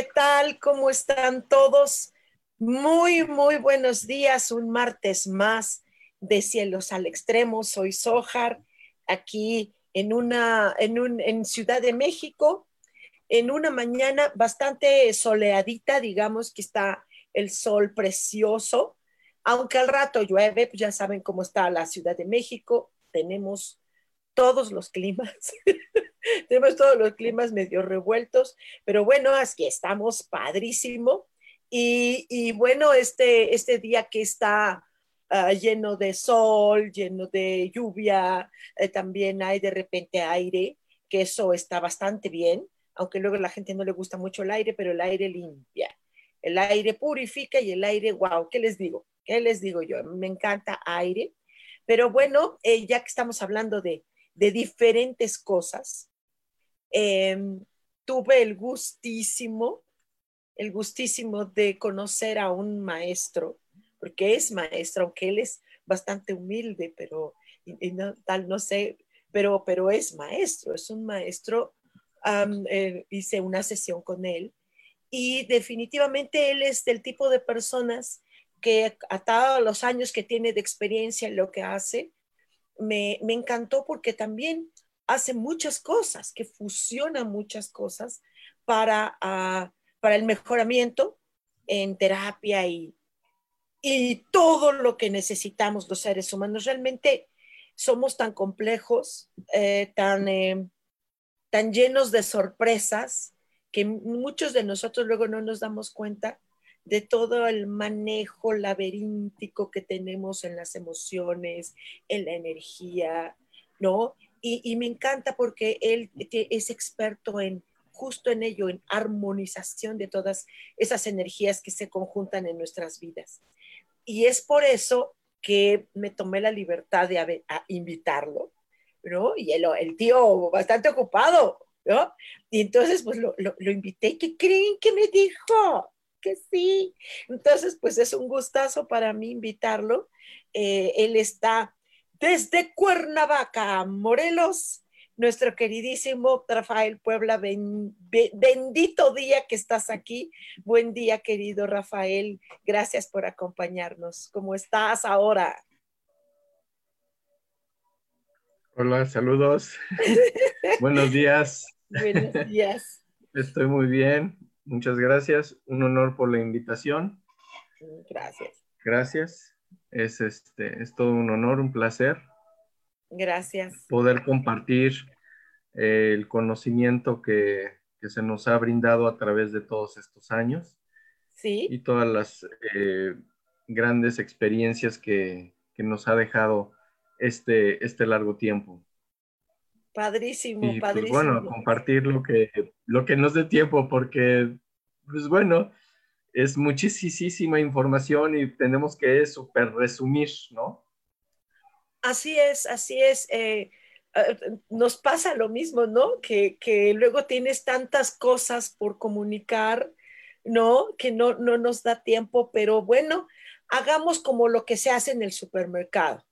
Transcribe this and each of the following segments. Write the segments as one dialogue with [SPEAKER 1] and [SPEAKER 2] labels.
[SPEAKER 1] ¿Qué tal? ¿Cómo están todos? Muy, muy buenos días. Un martes más de Cielos al Extremo. Soy Sojar, aquí en una, en un, en Ciudad de México, en una mañana bastante soleadita, digamos que está el sol precioso, aunque al rato llueve, pues ya saben cómo está la Ciudad de México, tenemos todos los climas. Tenemos todos los climas medio revueltos, pero bueno, aquí estamos, padrísimo. Y, bueno, este, este día que está ah, lleno de sol, lleno de lluvia, eh, también hay de repente aire, que eso está bastante bien, aunque luego a la gente no le gusta mucho el aire, pero el aire limpia, el aire purifica y el aire, wow, ¿qué les digo? ¿Qué les digo yo? Me encanta aire, pero bueno, eh, ya que estamos hablando de, de diferentes cosas, Em, tuve el gustísimo, el gustísimo de conocer a un maestro, porque es maestro, aunque él es bastante humilde, pero tal, no sé, pero, pero es maestro, es un maestro. Eh, hice una sesión con él y definitivamente él es del tipo de personas que a todos los años que tiene de experiencia en lo que hace, me, me encantó porque también hace muchas cosas, que fusiona muchas cosas para, ah, para el mejoramiento en terapia y, y todo lo que necesitamos los seres humanos. Realmente somos tan complejos, eh, tan, eh, tan llenos de sorpresas, que muchos de nosotros luego no nos damos cuenta de todo el manejo laberíntico que tenemos en las emociones, en la energía, ¿no? Y, me encanta porque él es experto en justo en ello, en armonización de todas esas energías que se conjuntan en nuestras vidas. Y es por eso que me tomé la libertad de invitarlo, ¿no? Y el, el, tío bastante ocupado, ¿no? Y entonces, pues lo, lo, invité. ¿Y qué creen que me dijo? Que sí. Entonces, pues es un gustazo para mí invitarlo. Eh, él está desde Cuernavaca, Morelos, nuestro queridísimo Rafael Puebla, bendito día que estás aquí. Buen día, querido Rafael. Gracias por acompañarnos. ¿Cómo estás ahora?
[SPEAKER 2] Hola, saludos. Buenos días.
[SPEAKER 1] Buenos días.
[SPEAKER 2] Estoy muy bien. Muchas gracias. Un honor por la invitación.
[SPEAKER 1] Gracias.
[SPEAKER 2] Gracias. Es, este, es todo un honor, un placer.
[SPEAKER 1] Gracias.
[SPEAKER 2] Poder compartir eh, el conocimiento que, se nos ha brindado a través de todos estos años.
[SPEAKER 1] Sí.
[SPEAKER 2] Y todas las eh, grandes experiencias que, nos ha dejado este, este largo tiempo.
[SPEAKER 1] Padrísimo,
[SPEAKER 2] y, pues,
[SPEAKER 1] padrísimo.
[SPEAKER 2] bueno, compartir lo que, lo que nos dé tiempo, porque, pues bueno, es muchísima información y tenemos que súper resumir, ¿no?
[SPEAKER 1] Así es, así es. Eh, eh, nos pasa lo mismo, ¿no? Que, luego tienes tantas cosas por comunicar, ¿no? Que no, no nos da tiempo, pero bueno, hagamos como lo que se hace en el supermercado,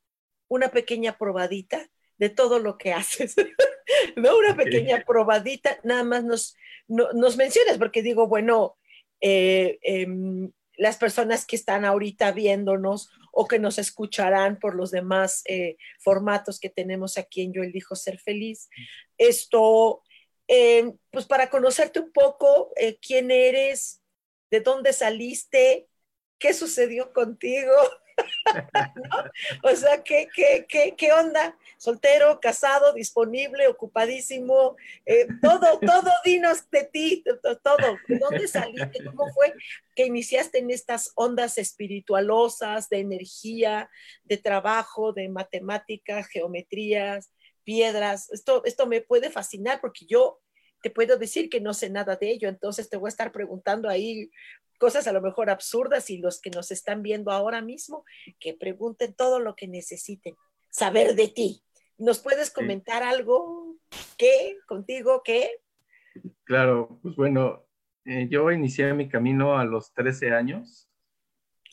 [SPEAKER 1] una pequeña probadita de todo lo que haces, ¿no? Una pequeña probadita, nada más nos, nos mencionas, porque digo, bueno, eh, em, las personas que están ahorita viéndonos o que nos escucharán por los demás eh, formatos que tenemos aquí en Yo elijo ser feliz. Esto eh, pues para conocerte un poco, eh, quién eres, de dónde saliste, qué sucedió contigo. O sea, ¿qué, qué, qué, qué onda? Soltero, casado, disponible, ocupadísimo, eh, todo, todo, dinos de ti, todo. ¿De dónde saliste? ¿Cómo fue que iniciaste en estas ondas espiritualosas, de energía, de trabajo, de matemáticas, geometrías, piedras? Esto, esto me puede fascinar porque yo te puedo decir que no sé nada de ello, entonces te voy a estar preguntando ahí cosas a lo mejor absurdas y los que nos están viendo ahora mismo, que pregunten todo lo que necesiten saber de ti. ¿Nos puedes comentar algo? ¿Qué? ¿Contigo? ¿Qué?
[SPEAKER 2] Claro, pues bueno, eh, yo inicié mi camino a los 13 años.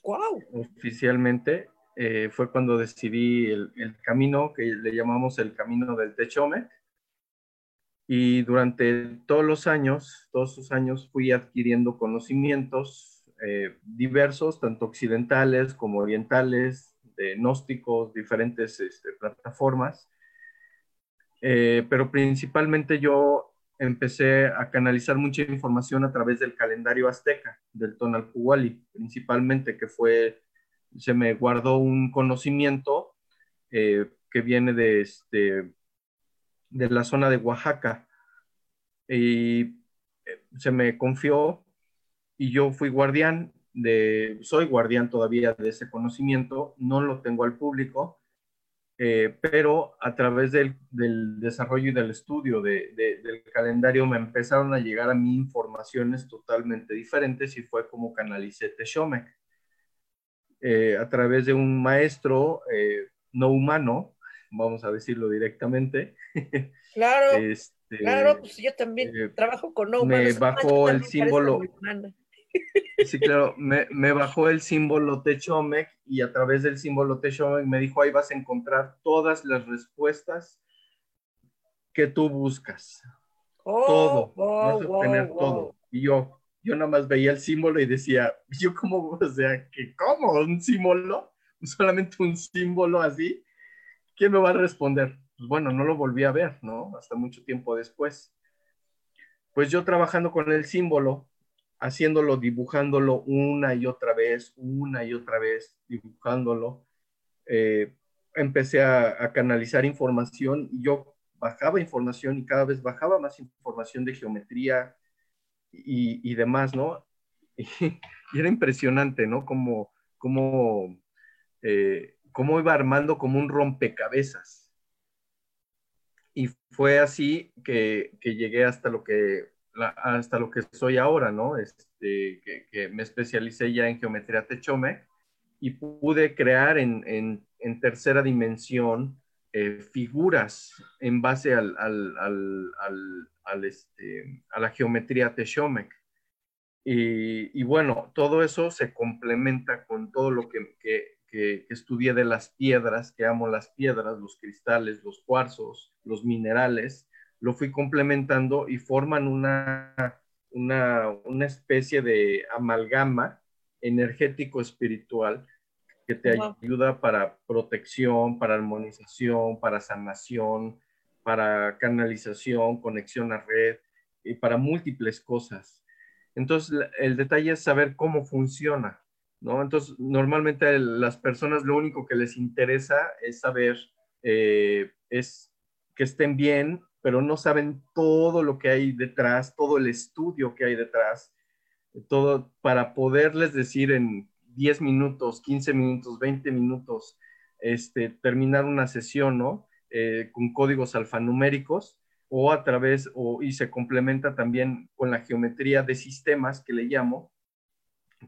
[SPEAKER 1] ¡Wow!
[SPEAKER 2] Oficialmente eh, fue cuando decidí el, el, camino que le llamamos el camino del Techome y durante todos los años, todos esos años fui adquiriendo conocimientos eh, diversos, tanto occidentales como orientales, de gnósticos, diferentes este, plataformas. Eh, pero principalmente yo empecé a canalizar mucha información a través del calendario azteca, del Tonalpuhuali, principalmente, que fue, se me guardó un conocimiento eh, que viene de, este, de la zona de Oaxaca. Y eh, se me confió y yo fui guardián de, soy guardián todavía de ese conocimiento, no lo tengo al público, eh, pero a través del, del, desarrollo y del estudio de, de, del calendario me empezaron a llegar a mí informaciones totalmente diferentes y fue como canalicé Teshomec. Eh, a través de un maestro eh, no humano, vamos a decirlo directamente.
[SPEAKER 1] Claro, este, claro, pues yo también eh, trabajo con no
[SPEAKER 2] Me bajó el símbolo. Sí, claro, me, me, bajó el símbolo Techomec y a través del símbolo Techomec me dijo, ahí vas a encontrar todas las respuestas que tú buscas.
[SPEAKER 1] Oh,
[SPEAKER 2] todo,
[SPEAKER 1] wow,
[SPEAKER 2] vas a
[SPEAKER 1] wow,
[SPEAKER 2] tener
[SPEAKER 1] wow.
[SPEAKER 2] todo. Y yo, yo nada más veía el símbolo y decía, yo cómo, o sea, que cómo, un símbolo, solamente un símbolo así, ¿quién me va a responder? Pues bueno, no lo volví a ver, ¿no? Hasta mucho tiempo después. Pues yo trabajando con el símbolo, haciéndolo, dibujándolo una y otra vez, una y otra vez, dibujándolo, eh, empecé a, a, canalizar información y yo bajaba información y cada vez bajaba más información de geometría y, y demás, ¿no? Y, y, era impresionante, ¿no? Como, como, eh, cómo iba armando como un rompecabezas y fue así que, que llegué hasta lo que, hasta lo que soy ahora, ¿no? Este, que, me especialicé ya en geometría Techome y pude crear en, en, en tercera dimensión eh, figuras en base al, al, al, al este, a la geometría Techome. Y, y, bueno, todo eso se complementa con todo lo que, que, estudié de las piedras, que amo las piedras, los cristales, los cuarzos, los minerales, lo fui complementando y forman una, una, una especie de amalgama energético espiritual que te wow. ayuda para protección, para armonización, para sanación, para canalización, conexión a red y para múltiples cosas. Entonces, el detalle es saber cómo funciona, Entonces, normalmente las personas lo único que les interesa es saber, eh, es que estén bien, pero no saben todo lo que hay detrás, todo el estudio que hay detrás, todo para poderles decir en 10 minutos, 15 minutos, 20 minutos, este, terminar una sesión, ¿no? Eh, con códigos alfanuméricos o a través, o, y se complementa también con la geometría de sistemas que le llamo,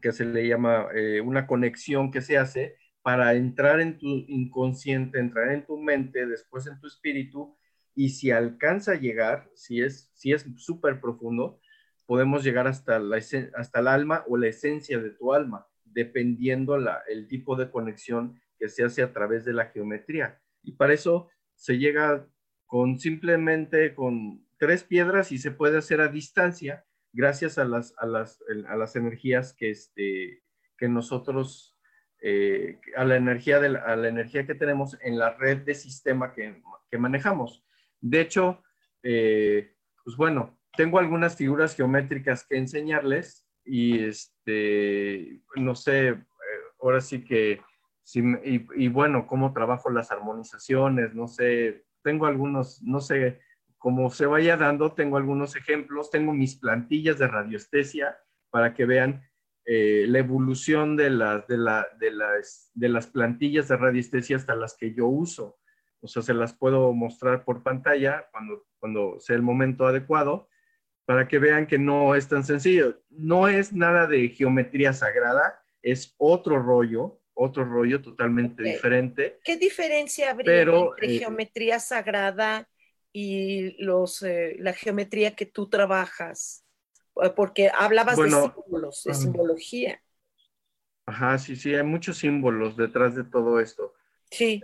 [SPEAKER 2] que se le llama eh, una conexión que se hace para entrar en tu inconsciente, entrar en tu mente, después en tu espíritu, y si alcanza a llegar, si es si es súper profundo, podemos llegar hasta, la, hasta el alma o la esencia de tu alma, dependiendo la, el tipo de conexión que se hace a través de la geometría. Y para eso se llega con simplemente con tres piedras y se puede hacer a distancia gracias a las, a las, a las energías que, este, que nosotros, eh, a, la energía de la, energía que tenemos en la red de sistema que, que manejamos. De hecho, eh, pues bueno, tengo algunas figuras geométricas que enseñarles y este, no sé, eh, ahora sí que, y, y, bueno, cómo trabajo las armonizaciones, no sé, tengo algunos, no sé, como se vaya dando, tengo algunos ejemplos, tengo mis plantillas de radiestesia para que vean eh, la evolución de la, de, las, de las plantillas de radiestesia hasta las que yo uso. O sea, se las puedo mostrar por pantalla cuando, cuando sea el momento adecuado para que vean que no es tan sencillo. No es nada de geometría sagrada, es otro rollo, otro rollo totalmente diferente.
[SPEAKER 1] ¿Qué diferencia habría entre eh, geometría sagrada y los, eh, la geometría que tú trabajas? Eh, porque hablabas de símbolos, de simbología.
[SPEAKER 2] Ajá, sí, sí, hay muchos símbolos detrás de todo esto.
[SPEAKER 1] Sí.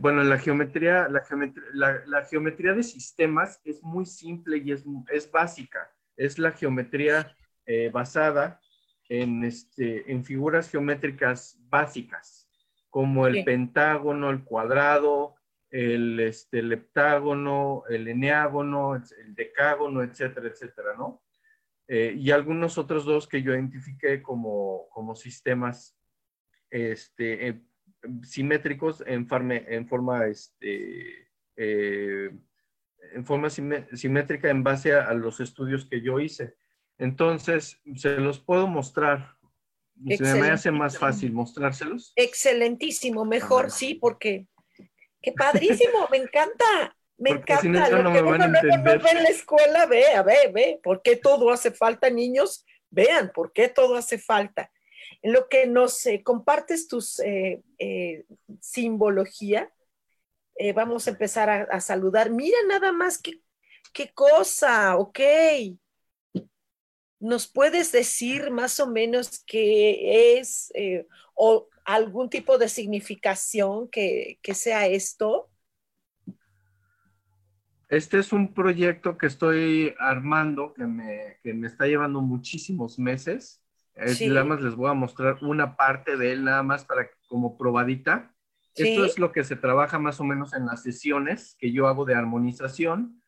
[SPEAKER 2] bueno, la geometría, la geometría, la, geometría de sistemas es muy simple y es, es básica. Es la geometría basada en, este, en figuras geométricas básicas, como el pentágono, el cuadrado, el, este, el heptágono, el eneágono, el decágono, etcétera, etcétera, ¿no? Eh, y algunos otros dos que yo identifiqué como, como sistemas este, eh, simétricos en, en forma, este, eh, en forma simétrica en base a, los estudios que yo hice. Entonces, se los puedo mostrar. Se me hace más fácil mostrárselos.
[SPEAKER 1] Excelentísimo, mejor sí, porque qué padrísimo, me encanta. Me encanta. Si no, no me van a entender. en la escuela, ve, a ver, ve, ¿por qué todo hace falta, niños? Vean, ¿por qué todo hace falta? En lo que nos eh, compartes tus eh, eh, simbología, vamos a empezar a, a, saludar. Mira nada más qué, qué cosa, ok. ¿Nos puedes decir más o menos qué es eh, o algún tipo de significación que, sea esto?
[SPEAKER 2] Este es un proyecto que estoy armando que me, está llevando muchísimos meses. Nada más les voy a mostrar una parte de él, nada más para como probadita. Esto es lo que se trabaja más o menos en las sesiones que yo hago de armonización.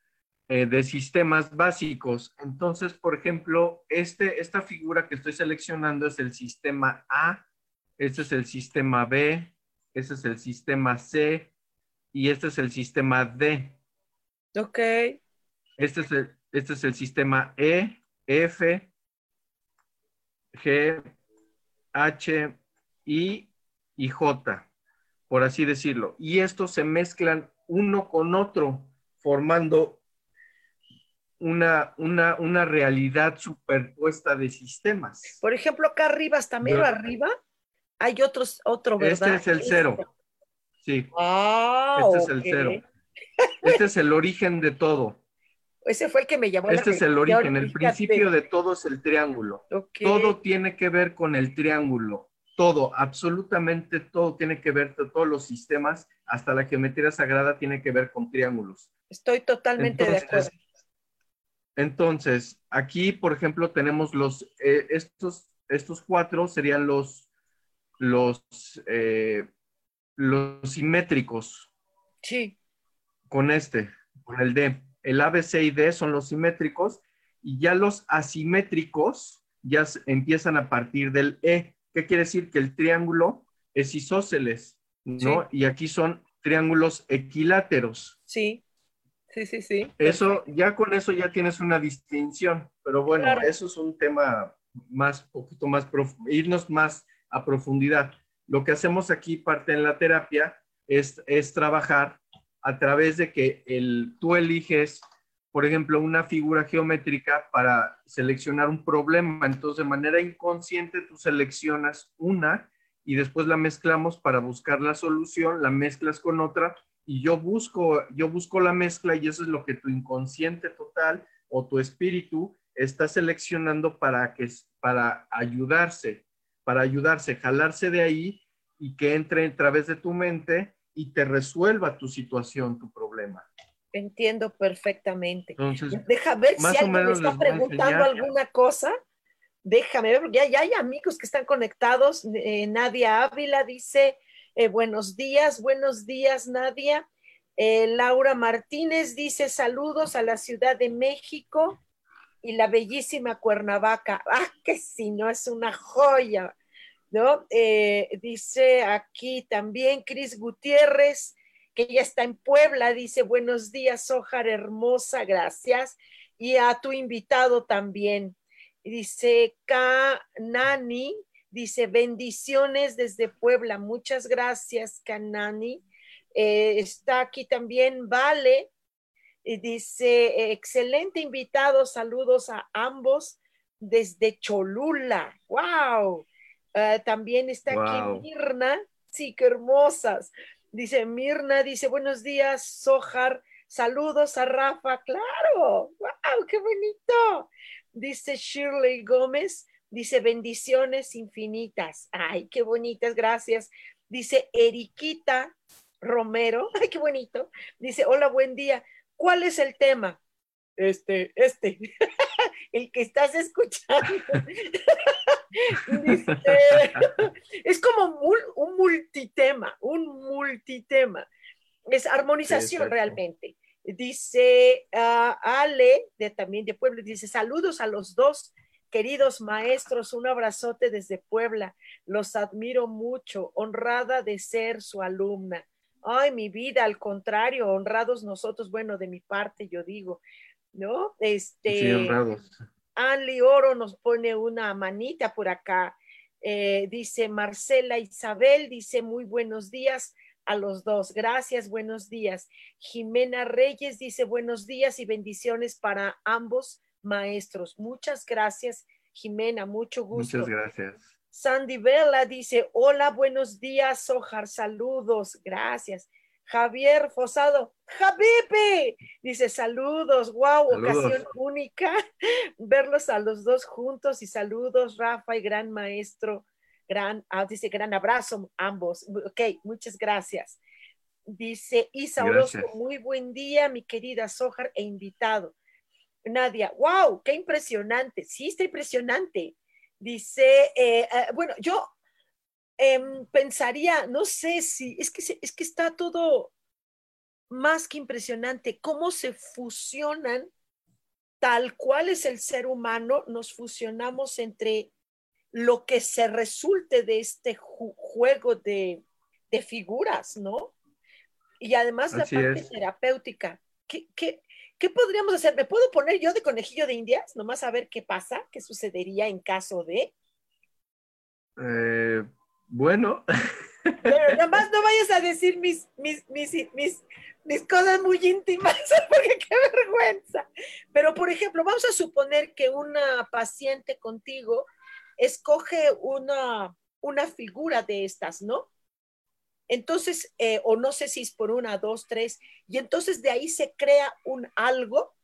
[SPEAKER 2] Eh, de sistemas básicos. Entonces, por ejemplo, este, esta figura que estoy seleccionando es el sistema A, este es el sistema B, este es el sistema C y este es el sistema D.
[SPEAKER 1] Ok.
[SPEAKER 2] Este es el, este es el sistema E, F, G, H, I y J, por así decirlo. Y estos se mezclan uno con otro, formando una, una, una realidad superpuesta de sistemas.
[SPEAKER 1] Por ejemplo, acá arriba, hasta medio arriba, hay otros, otro,
[SPEAKER 2] este
[SPEAKER 1] ¿verdad?
[SPEAKER 2] Este es el cero. Sí. Ah, este es el cero. Este es el origen de todo.
[SPEAKER 1] Ese fue el que me llamó.
[SPEAKER 2] Este es el origen, el principio de todo es el triángulo. Todo tiene que ver con el triángulo. Todo, absolutamente todo tiene que ver, todos los sistemas, hasta la geometría sagrada tiene que ver con triángulos.
[SPEAKER 1] Estoy totalmente de acuerdo.
[SPEAKER 2] Entonces, aquí, por ejemplo, tenemos los, eh, estos, estos cuatro serían los, los, eh, los simétricos.
[SPEAKER 1] Sí.
[SPEAKER 2] Con este, con el D. El A, B, C y D son los simétricos y ya los asimétricos ya empiezan a partir del E. ¿Qué quiere decir? Que el triángulo es isósceles, ¿no? Y aquí son triángulos equiláteros.
[SPEAKER 1] Sí. Sí, sí, sí.
[SPEAKER 2] Eso, ya con eso ya tienes una distinción, pero bueno, eso es un tema más, poquito más, irnos más a profundidad. Lo que hacemos aquí, parte en la terapia, es, es trabajar a través de que el, tú eliges, por ejemplo, una figura geométrica para seleccionar un problema. Entonces, de manera inconsciente, tú seleccionas una y después la mezclamos para buscar la solución, la mezclas con otra y yo busco, yo busco la mezcla y eso es lo que tu inconsciente total o tu espíritu está seleccionando para que para ayudarse, para ayudarse, jalarse de ahí y que entre a través de tu mente y te resuelva tu situación, tu problema.
[SPEAKER 1] Entiendo perfectamente. Entonces, Deja ver si alguien me está preguntando alguna cosa. Déjame ver, porque ya, hay amigos que están conectados. Eh, Nadia Ávila dice, eh, buenos días, buenos días, Nadia. Eh, Laura Martínez dice saludos a la Ciudad de México y la bellísima Cuernavaca. Ah, que si no es una joya, ¿no? Eh, dice aquí también Cris Gutiérrez, que ya está en Puebla, dice buenos días, Ojar hermosa, gracias. Y a tu invitado también. Dice Kanani, dice bendiciones desde Puebla. Muchas gracias, Kanani. Eh, está aquí también Vale, y dice, excelente invitado, saludos a ambos desde Cholula. ¡Wow! Ah, también está aquí Mirna, sí, qué hermosas. Dice Mirna, dice, buenos días, Sojar, saludos a Rafa, claro, ¡wow! ¡Qué bonito! Dice Shirley Gómez, dice, bendiciones infinitas. Ay, qué bonitas, gracias. Dice Eriquita Romero, ay, qué bonito. Dice, hola, buen día. ¿Cuál es el tema? Este, este, el que estás escuchando. es como un, multitema, un multitema. Es armonización realmente. Dice uh, Ale, de, también de Puebla, dice saludos a los dos queridos maestros, un abrazote desde Puebla. Los admiro mucho, honrada de ser su alumna. Ay, mi vida, al contrario, honrados nosotros, bueno, de mi parte yo digo, ¿no? Este,
[SPEAKER 2] sí, honrados.
[SPEAKER 1] Anli Oro nos pone una manita por acá. Eh, dice Marcela Isabel, dice muy buenos días a los dos. Gracias, buenos días. Jimena Reyes dice buenos días y bendiciones para ambos maestros. Muchas gracias, Jimena, mucho gusto.
[SPEAKER 2] Muchas gracias.
[SPEAKER 1] Sandy Vela dice, hola, buenos días, Ojar, saludos, gracias. Javier Fosado, Javipe, dice saludos, wow, ocasión única, verlos a los dos juntos y saludos, Rafa y gran maestro, gran, ah, dice gran abrazo ambos, ok, muchas gracias. Dice Isa Orozco, muy buen día, mi querida Sojar e invitado. Nadia, wow, qué impresionante, sí, está impresionante. Dice, eh, eh, bueno, yo em, pensaría, no sé si, es que, es que está todo más que impresionante, cómo se fusionan, tal cual es el ser humano, nos fusionamos entre lo que se resulte de este juego de, figuras, ¿no? Y además la parte terapéutica. ¿Qué, qué, ¿Qué podríamos hacer? ¿Me puedo poner yo de conejillo de indias? Nomás a ver qué pasa, qué sucedería en caso de.
[SPEAKER 2] Eh, bueno.
[SPEAKER 1] Pero nomás no vayas a decir mis, mis, mis, mis, mis cosas muy íntimas, porque qué vergüenza. Pero, por ejemplo, vamos a suponer que una paciente contigo escoge una, una figura de estas, ¿no? Entonces, eh, o no sé si es por una, dos, tres, y entonces de ahí se crea un algo.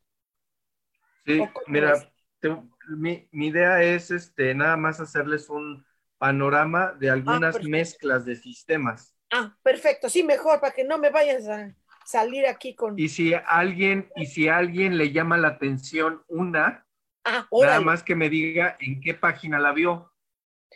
[SPEAKER 2] Sí, mira, mi, idea es este, nada más hacerles un panorama de algunas mezclas de sistemas.
[SPEAKER 1] Ah, perfecto, sí, mejor, para que no me vayas a salir aquí con...
[SPEAKER 2] Y si alguien, y si alguien le llama la atención una, ah, nada más que me diga en qué página la vio.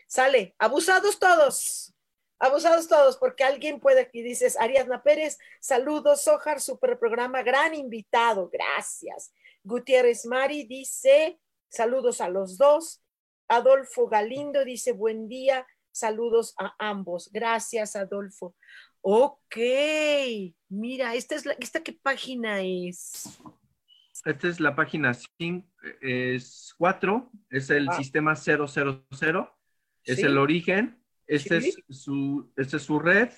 [SPEAKER 1] Sale, abusados todos. Abusados todos, porque alguien puede aquí dices, Ariadna Pérez, saludos, Sojar, super programa, gran invitado, gracias. Gutiérrez Mari dice, saludos a los dos. Adolfo Galindo dice, buen día, saludos a ambos. Gracias, Adolfo. Ok, mira, esta es la, ¿esta qué página es?
[SPEAKER 2] Esta es la página 5, es 4, es el ah. sistema 000, es el origen esta es, su, este es su red.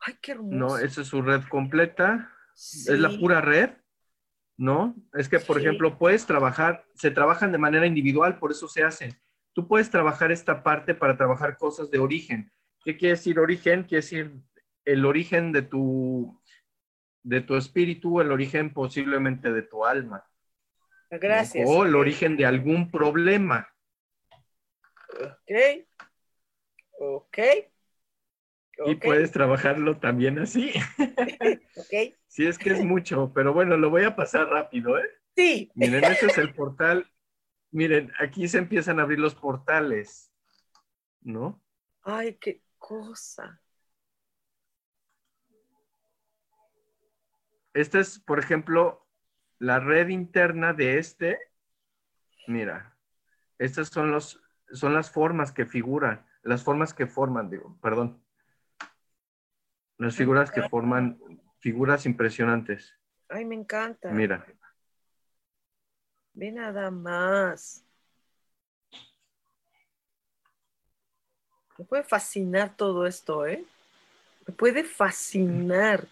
[SPEAKER 1] Ay, qué hermoso.
[SPEAKER 2] No, esta es su red completa. Es la pura red. ¿No? Es que, por ejemplo, puedes trabajar, se trabajan de manera individual, por eso se hacen. Tú puedes trabajar esta parte para trabajar cosas de origen. ¿Qué quiere decir origen? Quiere decir el origen de tu, de tu espíritu, el origen posiblemente de tu alma.
[SPEAKER 1] Gracias.
[SPEAKER 2] O el origen de algún problema.
[SPEAKER 1] Ok. Ok.
[SPEAKER 2] Y puedes trabajarlo también así. ok. Sí, es que es mucho, pero bueno, lo voy a pasar rápido, ¿eh?
[SPEAKER 1] Sí.
[SPEAKER 2] Miren, este es el portal. Miren, aquí se empiezan a abrir los portales, ¿no?
[SPEAKER 1] Ay, qué cosa.
[SPEAKER 2] esta es, por ejemplo, la red interna de este. Mira, estas son, los, son las formas que figuran, las formas que forman, digo, perdón. Las figuras que forman figuras impresionantes.
[SPEAKER 1] Ay, me encanta.
[SPEAKER 2] Mira.
[SPEAKER 1] Ve nada más. Me puede fascinar todo esto, ¿eh? Me puede fascinar.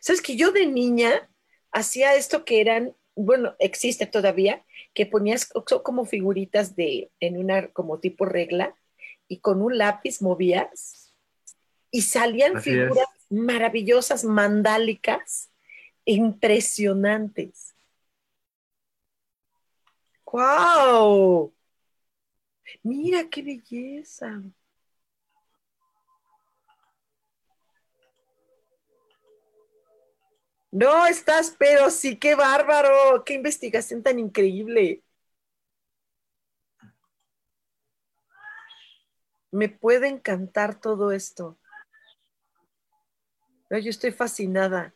[SPEAKER 1] ¿Sabes que yo de niña hacía esto que eran, bueno, existe todavía, que ponías como figuritas de, en una como tipo regla y con un lápiz movías y salían figuras maravillosas, mandálicas, impresionantes. ¡Wow! Mira qué belleza. No estás, pero sí, qué bárbaro, qué investigación tan increíble. Me puede encantar todo esto. Yo estoy fascinada.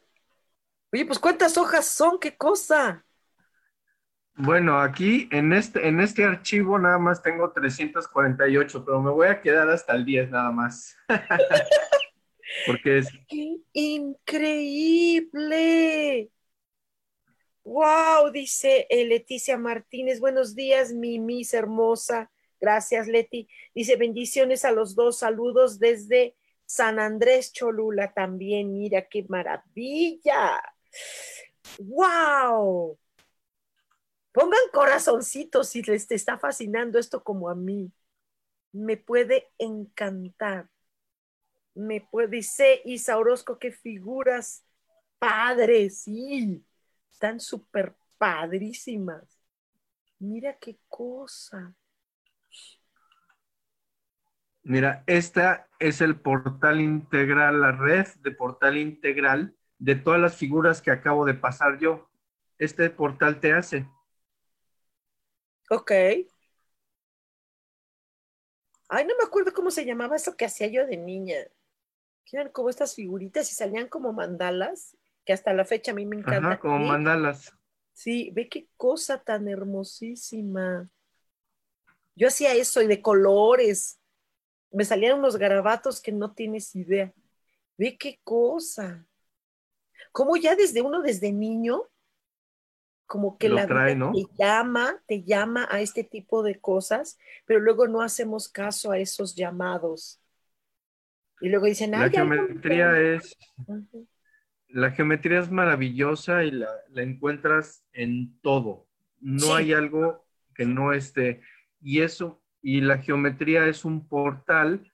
[SPEAKER 1] Oye, pues ¿cuántas hojas son? ¿Qué cosa?
[SPEAKER 2] Bueno, aquí en este, en este archivo nada más tengo 348, pero me voy a quedar hasta el 10 nada más. Porque es...
[SPEAKER 1] ¡Qué increíble! ¡Wow! Dice Leticia Martínez. Buenos días, mi Miss hermosa. Gracias, Leti. Dice bendiciones a los dos. Saludos desde San Andrés Cholula también. Mira qué maravilla. ¡Wow! Pongan corazoncitos si les está fascinando esto como a mí. Me puede encantar. Me puede, dice Isa Orozco, qué figuras padres, sí. Están súper padrísimas. Mira qué cosa.
[SPEAKER 2] Mira, esta es el portal integral, la red de portal integral de todas las figuras que acabo de pasar yo. Este portal te hace.
[SPEAKER 1] Ok. Ay, no me acuerdo cómo se llamaba eso que hacía yo de niña. Que eran como estas figuritas y salían como mandalas, que hasta la fecha a mí me encanta.
[SPEAKER 2] Ajá, como mandalas.
[SPEAKER 1] Sí, ve qué cosa tan hermosísima. Yo hacía eso y de colores me salían unos garabatos que no tienes idea. Ve qué cosa. Como ya desde uno, desde niño, como que la
[SPEAKER 2] trae, ¿no?
[SPEAKER 1] te llama, te llama a este tipo de cosas, pero luego no hacemos caso a esos llamados. Y luego dicen,
[SPEAKER 2] la geometría es, la geometría es maravillosa y la, encuentras en todo. No hay algo que no esté. Y eso y la geometría es un portal,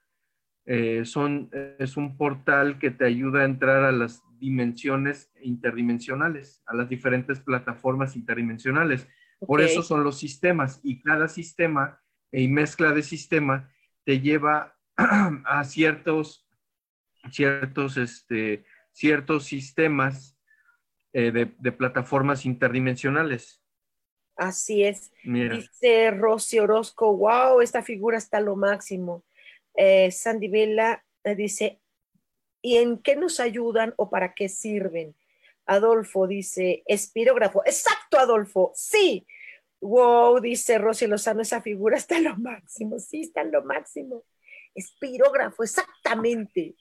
[SPEAKER 2] eh, son, es un portal que te ayuda a entrar a las dimensiones interdimensionales, a las diferentes plataformas interdimensionales. Por eso son los sistemas y cada sistema y mezcla de sistema te lleva a ciertos, ciertos, este, ciertos sistemas eh, de, de plataformas interdimensionales.
[SPEAKER 1] Así es. Dice Rosy Orozco, wow, esta figura está lo máximo. Eh, Sandy Vela eh, dice, ¿y en qué nos ayudan o para qué sirven? Adolfo dice, espirógrafo. Exacto, Adolfo. Sí. Wow, dice Rosy Lozano, esa figura está lo máximo. Sí, está en lo máximo. Espirógrafo, exactamente.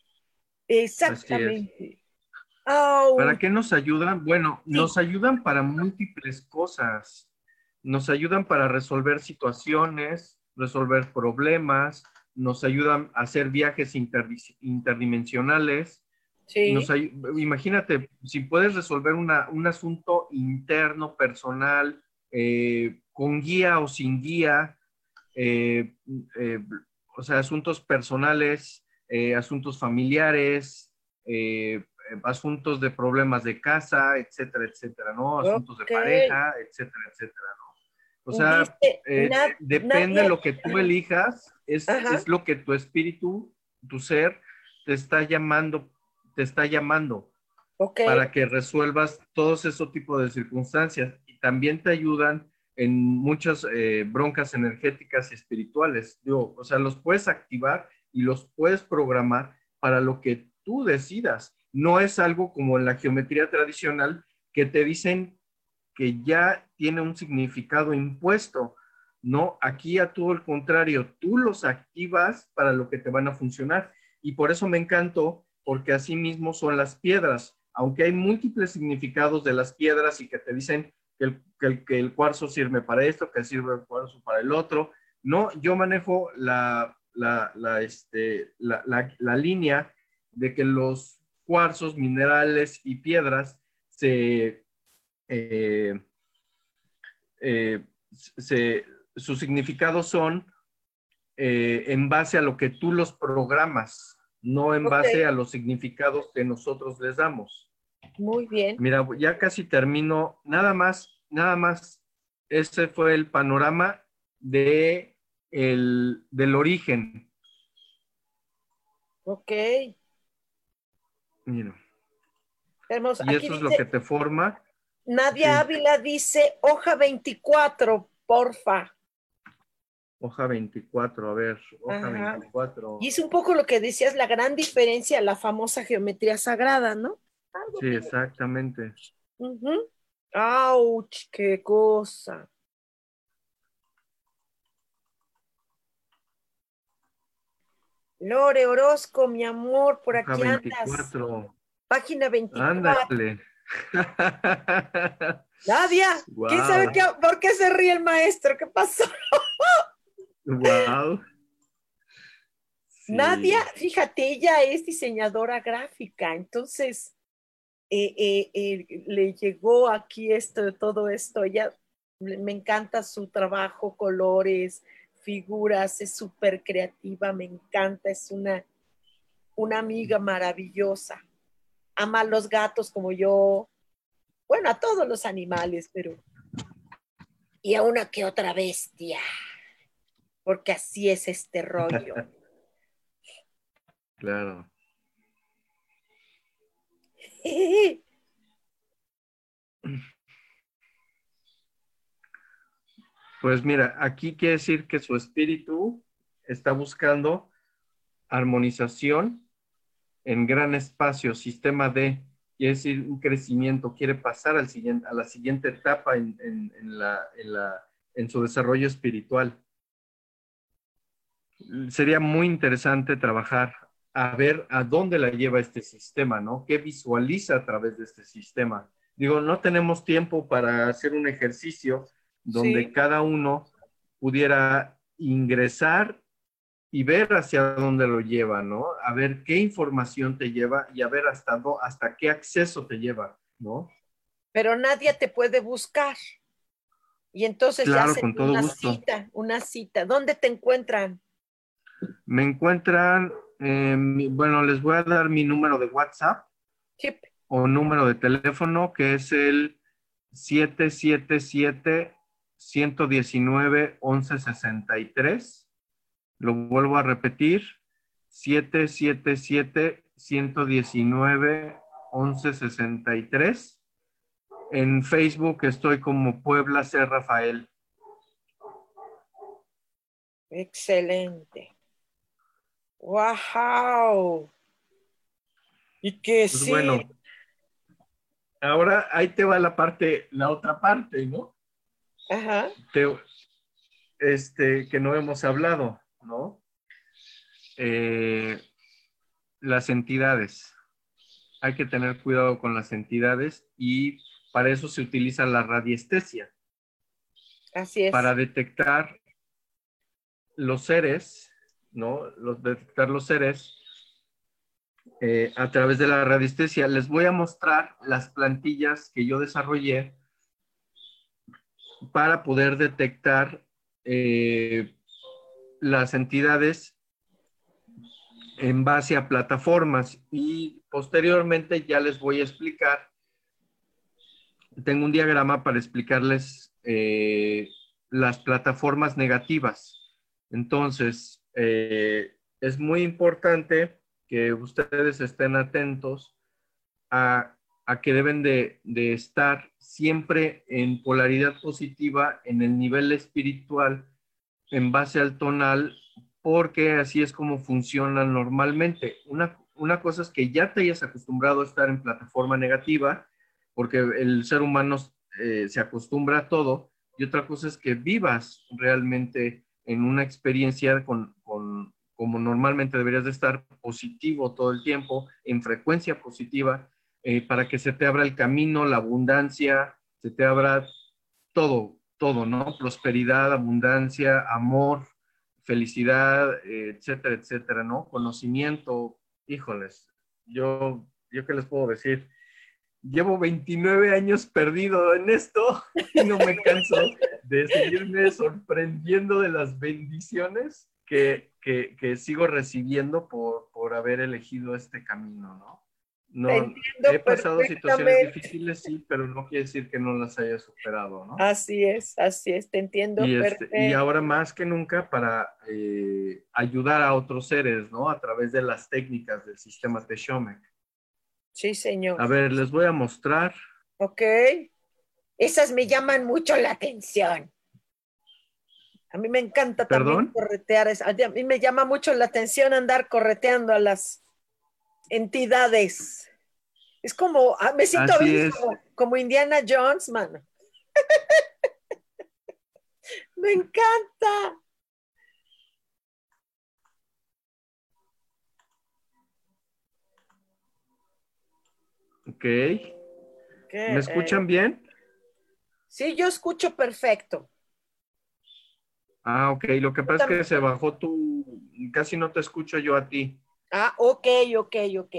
[SPEAKER 1] Exactamente.
[SPEAKER 2] ¿Para qué nos ayudan? Bueno, nos ayudan para múltiples cosas nos ayudan para resolver situaciones, resolver problemas, nos ayudan a hacer viajes interdimensionales. Sí. imagínate, si puedes resolver un asunto interno, personal, eh, con guía o sin guía, eh, eh, o sea, asuntos personales, asuntos familiares, asuntos de problemas de casa, etcétera, etcétera, ¿no? Asuntos de pareja, etcétera, etcétera, ¿no? O sea, eh, depende de lo que tú elijas, es, es, lo que tu espíritu, tu ser, te está llamando, te está llamando para que resuelvas todos esos tipos de circunstancias. Y también te ayudan en muchas eh, broncas energéticas y espirituales. Digo, o sea, los puedes activar y los puedes programar para lo que tú decidas. No es algo como en la geometría tradicional que te dicen que ya tiene un significado impuesto. No, aquí a todo el contrario, tú los activas para lo que te van a funcionar. Y por eso me encantó, porque así mismo son las piedras. Aunque hay múltiples significados de las piedras y que te dicen que el, que que el cuarzo sirve para esto, que sirve el cuarzo para el otro, no, yo manejo la, la, la, este, la línea de que los cuarzos, minerales y piedras se, eh, eh, se, sus significados son eh, en base a lo que tú los programas, no en base a los significados que nosotros les damos.
[SPEAKER 1] Muy bien.
[SPEAKER 2] Mira, ya casi termino. Nada más, nada más. Ese fue el panorama de el, del origen.
[SPEAKER 1] Ok.
[SPEAKER 2] Mira.
[SPEAKER 1] Hermoso.
[SPEAKER 2] Y eso es lo que te forma.
[SPEAKER 1] Nadia. Ávila dice hoja 24, porfa.
[SPEAKER 2] Hoja 24, a ver, hoja
[SPEAKER 1] Ajá.
[SPEAKER 2] 24.
[SPEAKER 1] Y es un poco lo que decías, la gran diferencia, la famosa geometría sagrada, ¿no? Algo
[SPEAKER 2] Sí,
[SPEAKER 1] que-
[SPEAKER 2] exactamente.
[SPEAKER 1] Ujú. ¡Auch! ¡Qué cosa! Lore Orozco, mi amor, por
[SPEAKER 2] Hoja
[SPEAKER 1] aquí andas.
[SPEAKER 2] 24.
[SPEAKER 1] Página 24.
[SPEAKER 2] Ándale.
[SPEAKER 1] Nadia, ¿quién sabe qué, por qué se ríe el maestro? ¿Qué pasó?
[SPEAKER 2] wow.
[SPEAKER 1] Nadia, fíjate, ella es diseñadora gráfica, entonces eh, eh, eh, le llegó aquí esto, todo esto. Ella me encanta su trabajo, colores, figuras, es súper creativa, me encanta, es una, una amiga maravillosa. Ama a los gatos como yo, bueno, a todos los animales, pero y a una que otra bestia, porque así es este rollo.
[SPEAKER 2] Claro. Pues mira, aquí quiere decir que su espíritu está buscando armonización en gran espacio, sistema D, quiere decir un crecimiento, quiere pasar al siguiente, a la siguiente etapa en, en- en la- en la- en su desarrollo espiritual. Sería muy interesante trabajar a ver a dónde la lleva este sistema, ¿no? ¿Qué visualiza a través de este sistema? Digo, no tenemos tiempo para hacer un ejercicio donde
[SPEAKER 1] Sí.
[SPEAKER 2] cada uno pudiera ingresar y ver hacia dónde lo lleva, ¿no? A ver qué información te lleva y a ver hasta, hasta qué acceso te lleva, ¿no?
[SPEAKER 1] pero nadie te puede buscar. Y entonces
[SPEAKER 2] Claro,
[SPEAKER 1] hacen
[SPEAKER 2] con todo
[SPEAKER 1] una
[SPEAKER 2] gusto.
[SPEAKER 1] cita, una cita. ¿Dónde te encuentran?
[SPEAKER 2] Me encuentran, eh, bueno, les voy a dar mi número de WhatsApp o número de teléfono que es el 777-119-1163. Lo vuelvo a repetir, 777-119-1163. En Facebook estoy como Puebla C. Rafael.
[SPEAKER 1] Excelente. ¡Wow! Y que
[SPEAKER 2] Pues
[SPEAKER 1] sí.
[SPEAKER 2] bueno, ahora ahí te va la parte, la otra parte, ¿no?
[SPEAKER 1] Ajá.
[SPEAKER 2] te- este, que no hemos hablado, ¿no? Eh, las entidades. Hay que tener cuidado con las entidades y para eso se utiliza la radiestesia,
[SPEAKER 1] Así es.
[SPEAKER 2] para detectar los seres, ¿no? Los, detectar los seres eh, a través de la radiestesia. Les voy a mostrar las plantillas que yo desarrollé para poder detectar eh, las entidades en base a plataformas y posteriormente ya les voy a explicar. Tengo un diagrama para explicarles eh, las plataformas negativas. Entonces, eh, es muy importante que ustedes estén atentos a, a que deben de, de estar siempre en polaridad positiva en el nivel espiritual en base al tonal, porque así es como funciona normalmente. Una, una cosa es que ya te hayas acostumbrado a estar en plataforma negativa, porque el ser humano eh, se acostumbra a todo, y otra cosa es que vivas realmente en una experiencia con, con, como normalmente deberías de estar positivo todo el tiempo, en frecuencia positiva, eh, para que se te abra el camino, la abundancia, se te abra todo, todo, ¿no? Prosperidad, abundancia, amor, felicidad, etcétera, etcétera, ¿no? Conocimiento, híjoles, yo, yo qué les puedo decir, llevo 29 años perdido en esto y no me canso de seguirme sorprendiendo de las bendiciones que, que, que sigo recibiendo por, por haber elegido este camino, ¿no? No, he pasado situaciones difíciles, sí, pero no quiere decir que no las haya superado, ¿no?
[SPEAKER 1] Así es, así es, te entiendo.
[SPEAKER 2] Y, este, y ahora más que nunca para eh, ayudar a otros seres, ¿no? A través de las técnicas del sistema Teshomek.
[SPEAKER 1] Sí, señor.
[SPEAKER 2] A ver, les voy a mostrar.
[SPEAKER 1] Ok. Esas me llaman mucho la atención. A mí me encanta también corretear. A mí me llama mucho la atención andar correteando a las entidades. Es como, ah, me siento como, Indiana Jones, mano. me encanta.
[SPEAKER 2] Ok. ¿Me escuchan bien?
[SPEAKER 1] Sí, yo escucho perfecto.
[SPEAKER 2] Ah, ok. Lo que pasa es que se bajó tu... Casi no te escucho yo a ti.
[SPEAKER 1] Ah, ok, ok, ok.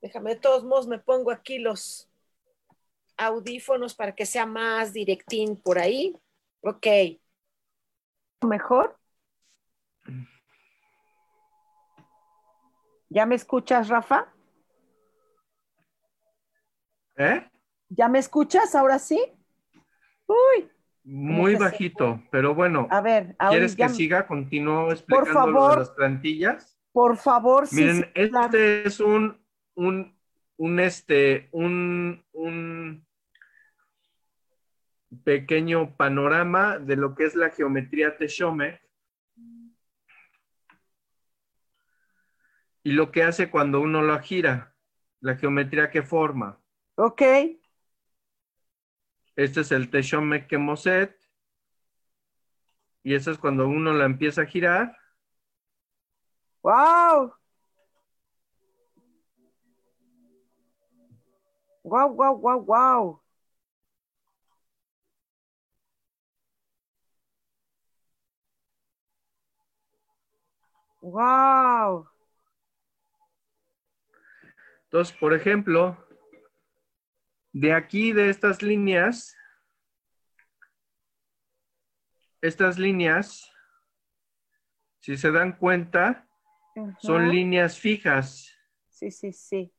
[SPEAKER 1] Déjame, de todos modos me pongo aquí los audífonos para que sea más directín por ahí. Ok. ¿Mejor? ¿Ya me escuchas, Rafa?
[SPEAKER 2] ¿Eh?
[SPEAKER 1] ¿Ya me escuchas ahora sí? Uy.
[SPEAKER 2] Muy bajito, pero bueno.
[SPEAKER 1] A ver,
[SPEAKER 2] ¿quieres que siga? Continúo explicando por favor, las plantillas.
[SPEAKER 1] Por favor,
[SPEAKER 2] Miren, este es un un, un, este, un, un pequeño panorama de lo que es la geometría Teshome y lo que hace cuando uno lo gira, la geometría que forma.
[SPEAKER 1] Ok.
[SPEAKER 2] Este es el Teshome Kemoset. Y eso es cuando uno la empieza a girar.
[SPEAKER 1] ¡Wow! Wow, wow, wow, wow. Wow.
[SPEAKER 2] Entonces, por ejemplo, de aquí, de estas líneas, estas líneas, si se dan cuenta, son líneas fijas.
[SPEAKER 1] Sí, sí, sí.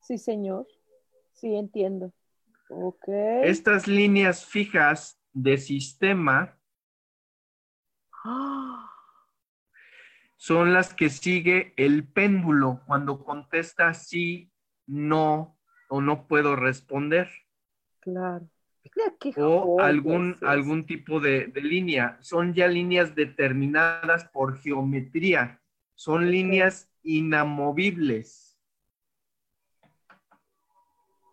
[SPEAKER 1] Sí, señor. Sí, entiendo. Ok.
[SPEAKER 2] Estas líneas fijas de sistema son las que sigue el péndulo cuando contesta sí, no o no puedo responder.
[SPEAKER 1] Claro.
[SPEAKER 2] o algún, algún tipo de, línea. Son ya líneas determinadas por geometría. Son líneas inamovibles.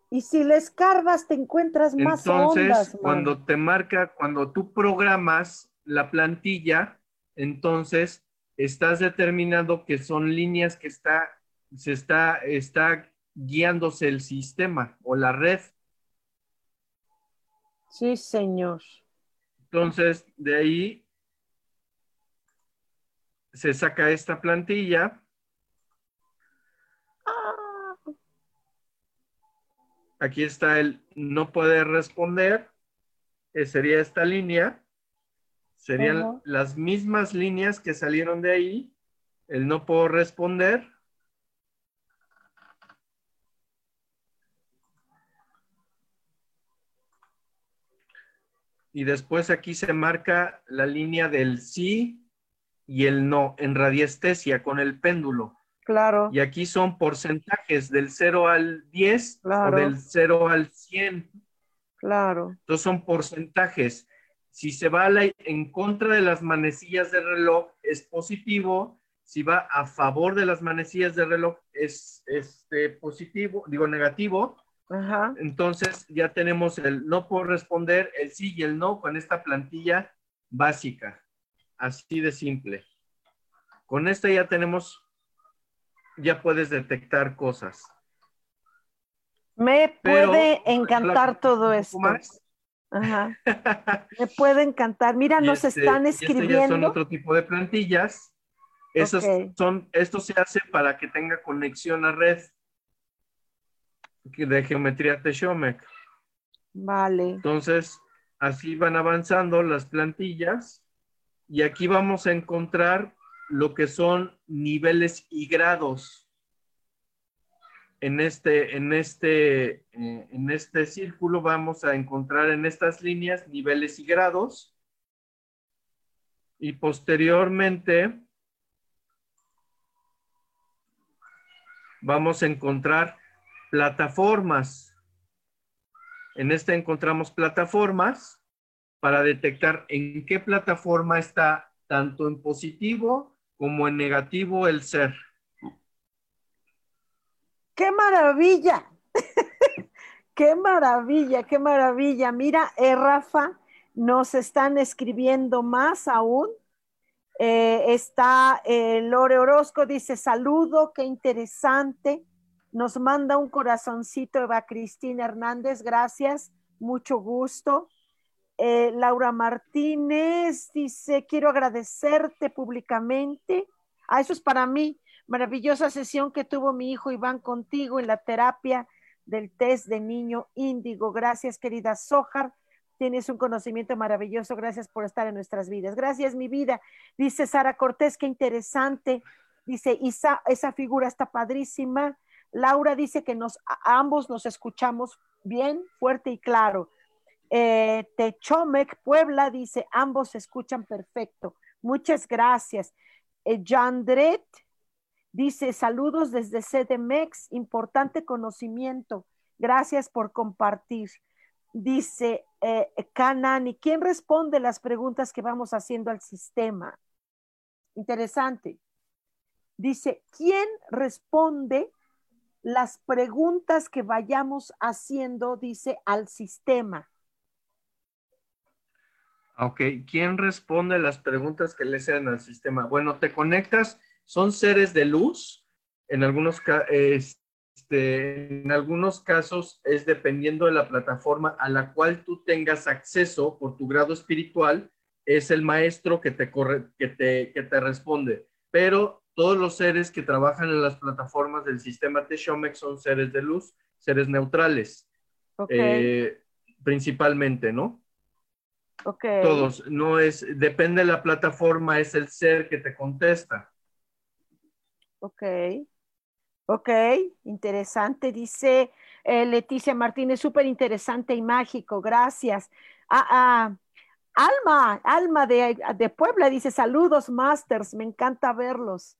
[SPEAKER 1] Y si le escarbas, te encuentras más
[SPEAKER 2] Entonces, cuando te marca, cuando tú programas la plantilla, entonces estás determinando que son líneas que está, se está, está guiándose el sistema o la red.
[SPEAKER 1] Sí, señor.
[SPEAKER 2] Entonces, de ahí se saca esta plantilla Aquí está el no poder responder, que sería esta línea. Serían las mismas líneas que salieron de ahí. El no puedo responder. Y después aquí se marca la línea del sí y el no en radiestesia con el péndulo.
[SPEAKER 1] Claro.
[SPEAKER 2] Y aquí son porcentajes del 0 al 10 o del 0 al 100.
[SPEAKER 1] Claro.
[SPEAKER 2] Entonces son porcentajes. Si se va en contra de las manecillas del reloj es positivo, si va a favor de las manecillas del reloj es este positivo, digo negativo. Entonces ya tenemos el no por responder, el sí y el no con esta plantilla básica. Así de simple. Con esta ya tenemos, ya puedes detectar cosas.
[SPEAKER 1] Me puede encantar todo esto. Ajá. Me puede encantar. Mira, nos este, están escribiendo. Ya
[SPEAKER 2] son otro tipo de plantillas son, esto se hace para que tenga conexión a red de geometría Teshomek.
[SPEAKER 1] Vale.
[SPEAKER 2] Entonces, así van avanzando las plantillas y aquí vamos a encontrar lo que son niveles y grados. En este, en este, eh, en este círculo vamos a encontrar en estas líneas niveles y grados. Y posteriormente vamos a encontrar plataformas. En este encontramos plataformas para detectar en qué plataforma está tanto en positivo como en negativo el ser.
[SPEAKER 1] ¡Qué maravilla! ¡Qué maravilla! ¡Qué maravilla! Mira, eh, Rafa, nos están escribiendo más aún eh, está eh, Lore Orozco, dice saludo, qué interesante. Nos manda un corazoncito Eva Cristina Hernández, gracias, mucho gusto. Eh, Laura Martínez dice, quiero agradecerte públicamente. Ah, eso es para mí. Maravillosa sesión que tuvo mi hijo Iván contigo en la terapia del test de niño índigo. Gracias, querida Sojar. Tienes un conocimiento maravilloso. Gracias por estar en nuestras vidas. Gracias, mi vida. Dice Sara Cortés, qué interesante. Dice esa figura está padrísima. Laura dice que nos, ambos nos escuchamos bien, fuerte y claro. Eh, Techomec, Puebla, dice, ambos se escuchan perfecto. Muchas gracias. Eh, Jandret dice, saludos desde CDMEX, importante conocimiento. Gracias por compartir. Dice eh, ¿y ¿quién responde las preguntas que vamos haciendo al sistema? Interesante. Dice, ¿quién responde las preguntas que vayamos haciendo, dice, al sistema?
[SPEAKER 2] Ok, ¿quién responde las preguntas que le sean al sistema? Bueno, te conectas, son seres de luz, en algunos casos, este, en algunos casos es dependiendo de la plataforma a la cual tú tengas acceso por tu grado espiritual, es el maestro que te, corre, que te, que te responde. Pero todos los seres que trabajan en las plataformas del sistema Teshomek son seres de luz, seres neutrales, eh, principalmente, ¿no?
[SPEAKER 1] Okay.
[SPEAKER 2] Todos, no es, depende de la plataforma, es el ser que te contesta.
[SPEAKER 1] Ok. Ok, interesante, dice eh, Leticia Martínez, súper interesante y mágico, gracias. Ah, ah, Alma, Alma de, de, Puebla dice, saludos, Masters, me encanta verlos.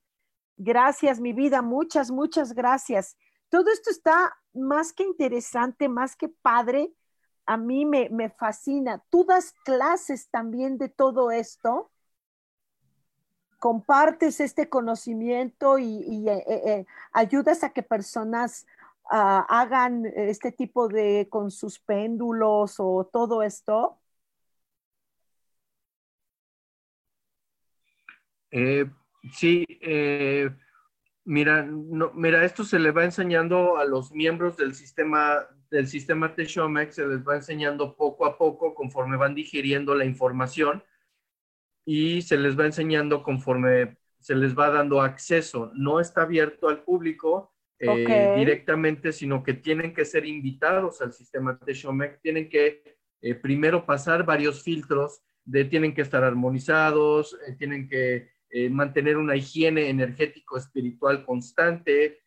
[SPEAKER 1] Gracias, mi vida, muchas, muchas gracias. Todo esto está más que interesante, más que padre. A mí me, me fascina. ¿Tú das clases también de todo esto? compartes este conocimiento y, eh, eh, eh, ayudas a que personas ah, hagan este tipo de con sus péndulos o todo esto?
[SPEAKER 2] sí, mira, mira, esto se le va enseñando a los miembros del sistema del sistema Teshomex, se les va enseñando poco a poco conforme van digiriendo la información y se les va enseñando conforme se les va dando acceso. No está abierto al público eh, directamente, sino que tienen que ser invitados al sistema Teshomec, tienen que eh, primero pasar varios filtros de tienen que estar armonizados, eh, tienen que mantener una higiene energético espiritual constante,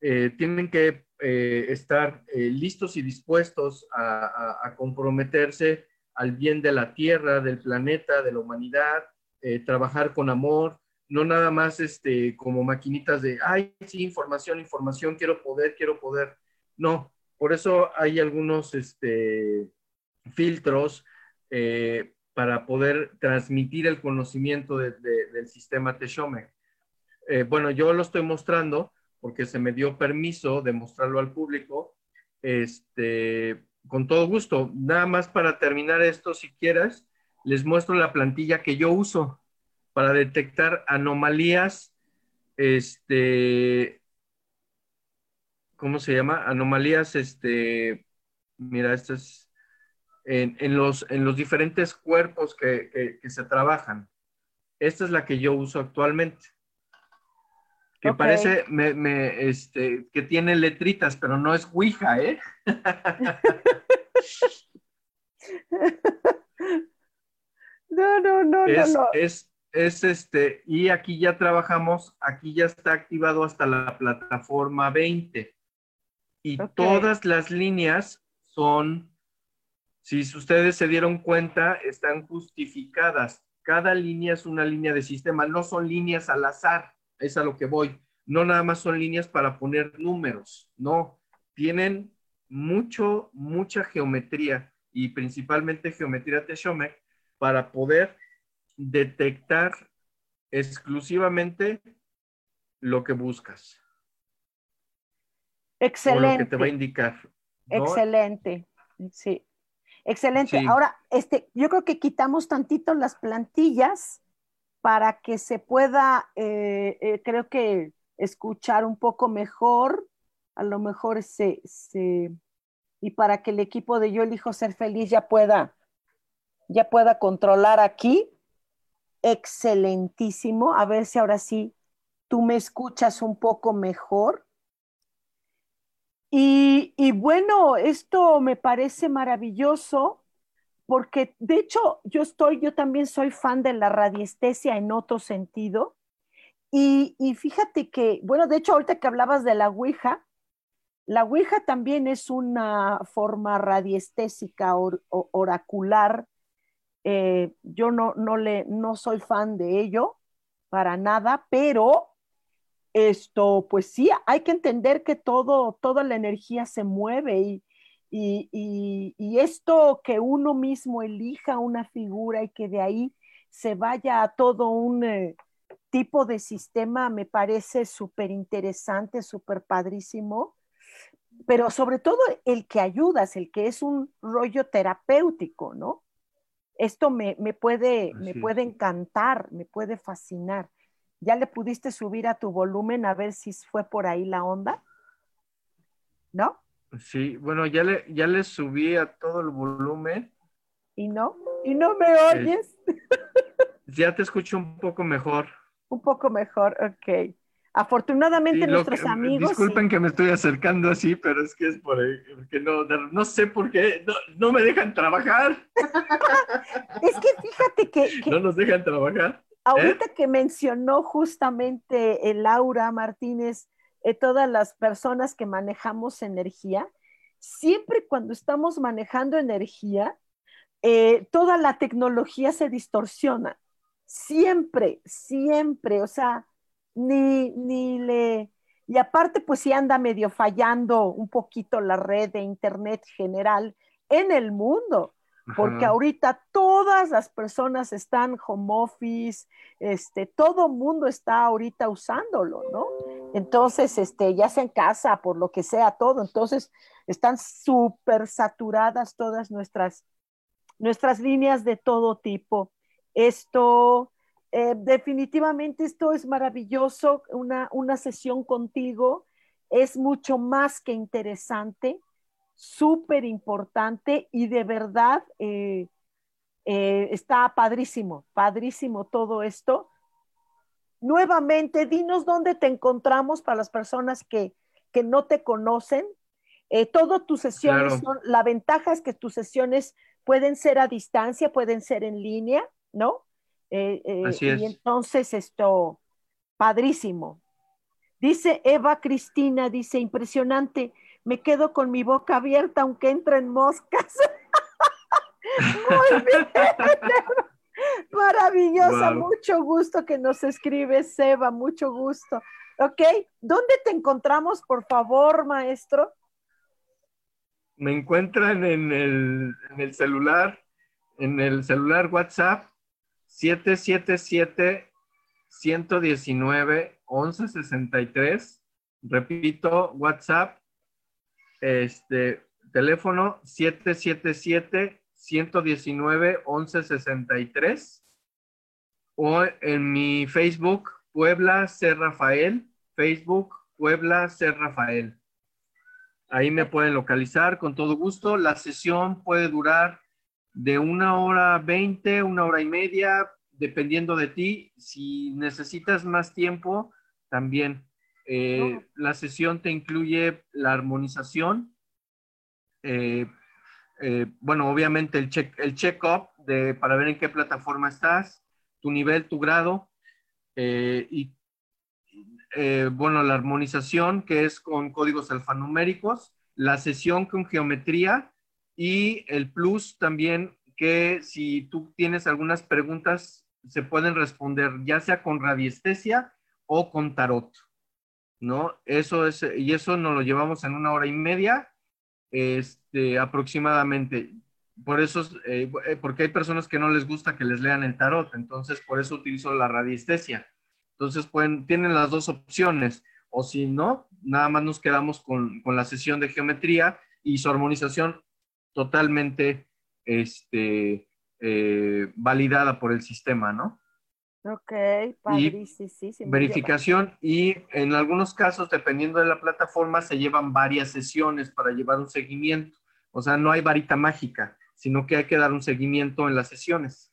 [SPEAKER 2] tienen que estar listos y dispuestos a comprometerse al bien de la tierra, del planeta, de la humanidad, eh, trabajar con amor, no nada más este, como maquinitas de, ay, sí, información, información, quiero poder, quiero poder. No, por eso hay algunos este, filtros eh, para poder transmitir el conocimiento del sistema Teshome. eh, bueno, yo lo estoy mostrando porque se me dio permiso de mostrarlo al público. Este, con todo gusto. Nada más para terminar esto, si quieres, les muestro la plantilla que yo uso para detectar anomalías, este, ¿cómo se llama? Anomalías, este, mira, esto es en, los, en los diferentes cuerpos que, se trabajan. Esta es la que yo uso actualmente. Que parece me, este, que tiene letritas, pero no es Ouija, ¿eh?
[SPEAKER 1] no, no, no,
[SPEAKER 2] es,
[SPEAKER 1] no,
[SPEAKER 2] Es, es este, y aquí ya trabajamos, aquí ya está activado hasta la plataforma 20. Y todas las líneas son, si ustedes se dieron cuenta, están justificadas. Cada línea es una línea de sistema, no son líneas al azar es a lo que voy. No nada más son líneas para poner números, no, tienen mucho, mucha geometría y principalmente geometría Shomek para poder detectar exclusivamente lo que buscas.
[SPEAKER 1] Excelente.
[SPEAKER 2] lo que te va a indicar.
[SPEAKER 1] Excelente, sí. Excelente. Ahora, este, yo creo que quitamos tantito las plantillas para que se pueda, eh, eh, creo que, escuchar un poco mejor, a lo mejor se, y para que el equipo de Yo elijo ser feliz ya pueda, ya pueda controlar aquí. Excelentísimo. A ver si ahora sí tú me escuchas un poco mejor. Y, bueno, esto me parece maravilloso porque de hecho yo estoy, yo también soy fan de la radiestesia en otro sentido. Y, fíjate que, bueno, de hecho ahorita que hablabas de la Ouija, la Ouija también es una forma radiestésica oracular. Eh, yo no, no, le, no soy fan de ello para nada, pero esto, pues sí, hay que entender que todo, toda la energía se mueve y, y, esto que uno mismo elija una figura y que de ahí se vaya a todo un eh, tipo de sistema me parece súper interesante, súper padrísimo, pero sobre todo el que ayudas, el que es un rollo terapéutico, ¿no? Esto me, puede, me puede encantar, me puede fascinar. ¿Ya le pudiste subir a tu volumen a ver si fue por ahí la onda? ¿No?
[SPEAKER 2] Sí, bueno, ya le, ya le subí a todo el volumen.
[SPEAKER 1] ¿Y no? ¿Y no me oyes?
[SPEAKER 2] ya te escucho un poco mejor.
[SPEAKER 1] Un poco mejor, ok. Afortunadamente nuestros amigos...
[SPEAKER 2] Disculpen que me estoy acercando así, pero es que es por ahí, porque no, no sé por qué, no, me dejan trabajar.
[SPEAKER 1] es que fíjate que,
[SPEAKER 2] No nos dejan trabajar.
[SPEAKER 1] Ahorita ¿eh? que mencionó justamente Laura Martínez eh, todas las personas que manejamos energía, siempre cuando estamos manejando energía, eh, toda la tecnología se distorsiona. Siempre, siempre, o sea, ni, ni le... Y aparte, pues sí anda medio fallando un poquito la red de Internet general en el mundo porque ahorita todas las personas están home office, este, todo mundo está ahorita usándolo, ¿no? Entonces, este, ya sea en casa, por lo que sea, todo. Entonces, están súper saturadas todas nuestras, nuestras líneas de todo tipo. Esto, eh, definitivamente, esto es maravilloso. Una, una sesión contigo es mucho más que interesante súper importante y de verdad eh, eh, está padrísimo, padrísimo todo esto. Nuevamente, dinos dónde te encontramos para las personas que, no te conocen. Eh, todas tus sesiones son, la ventaja es que tus sesiones pueden ser a distancia, pueden ser en línea, ¿no?
[SPEAKER 2] Así es.
[SPEAKER 1] Y entonces esto, padrísimo. Dice Eva Cristina, dice, impresionante me quedo con mi boca abierta aunque entren moscas. Muy bien. Maravillosa, mucho gusto que nos escribes, Seba, mucho gusto. Ok, ¿dónde te encontramos, por favor, maestro?
[SPEAKER 2] Me encuentran en el, en el celular, en el celular WhatsApp 777 119 1163. Repito, WhatsApp, este teléfono 777 119 1163 o en mi Facebook Puebla Ser Rafael, Facebook Puebla Ser Rafael. Ahí me pueden localizar con todo gusto. La sesión puede durar de una hora veinte, una hora y media, dependiendo de ti. Si necesitas más tiempo, también. Eh, la sesión te incluye la armonización. Eh, eh, bueno, obviamente el check el check-up para ver en qué plataforma estás, tu nivel, tu grado. y bueno, la armonización que es con códigos alfanuméricos, la sesión con geometría y el plus también que si tú tienes algunas preguntas se pueden responder ya sea con radiestesia o con tarot, ¿no? Eso es, y eso nos lo llevamos en una hora y media, este, aproximadamente. Por eso, eh, eh, porque hay personas que no les gusta que les lean el tarot, entonces por eso utilizo la radiestesia. Entonces pueden, tienen las dos opciones, o si no, nada más nos quedamos con, con la sesión de geometría y su armonización totalmente este, eh, validada por el sistema, ¿no?
[SPEAKER 1] Ok, padrísimo.
[SPEAKER 2] verificación y en algunos casos, dependiendo de la plataforma, se llevan varias sesiones para llevar un seguimiento. O sea, no hay varita mágica, sino que hay que dar un seguimiento en las sesiones.